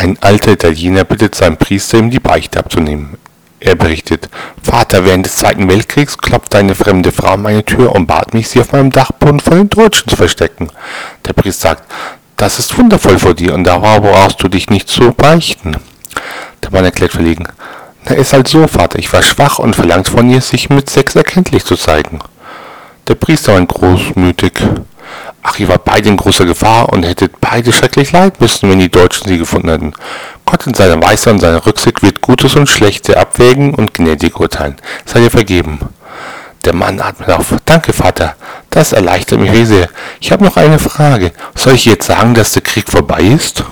Ein alter Italiener bittet seinen Priester, ihm die Beichte abzunehmen. Er berichtet, Vater, während des Zweiten Weltkriegs klopfte eine fremde Frau an meine Tür und bat mich, sie auf meinem Dachboden vor den Deutschen zu verstecken. Der Priester sagt, das ist wundervoll vor dir und darauf brauchst du dich nicht zu beichten. Der Mann erklärt verlegen, na, ist halt so, Vater, ich war schwach und verlangt von ihr, sich mit Sex erkenntlich zu zeigen. Der Priester war großmütig. Ihr wart beide in großer Gefahr und hättet beide schrecklich leid müssen, wenn die Deutschen sie gefunden hätten. Gott in seiner Weisheit und seiner Rücksicht wird Gutes und Schlechte abwägen und gnädig urteilen. Sei dir vergeben. Der Mann atmet auf. Danke, Vater. Das erleichtert mich sehr. Ich habe noch eine Frage. Soll ich jetzt sagen, dass der Krieg vorbei ist?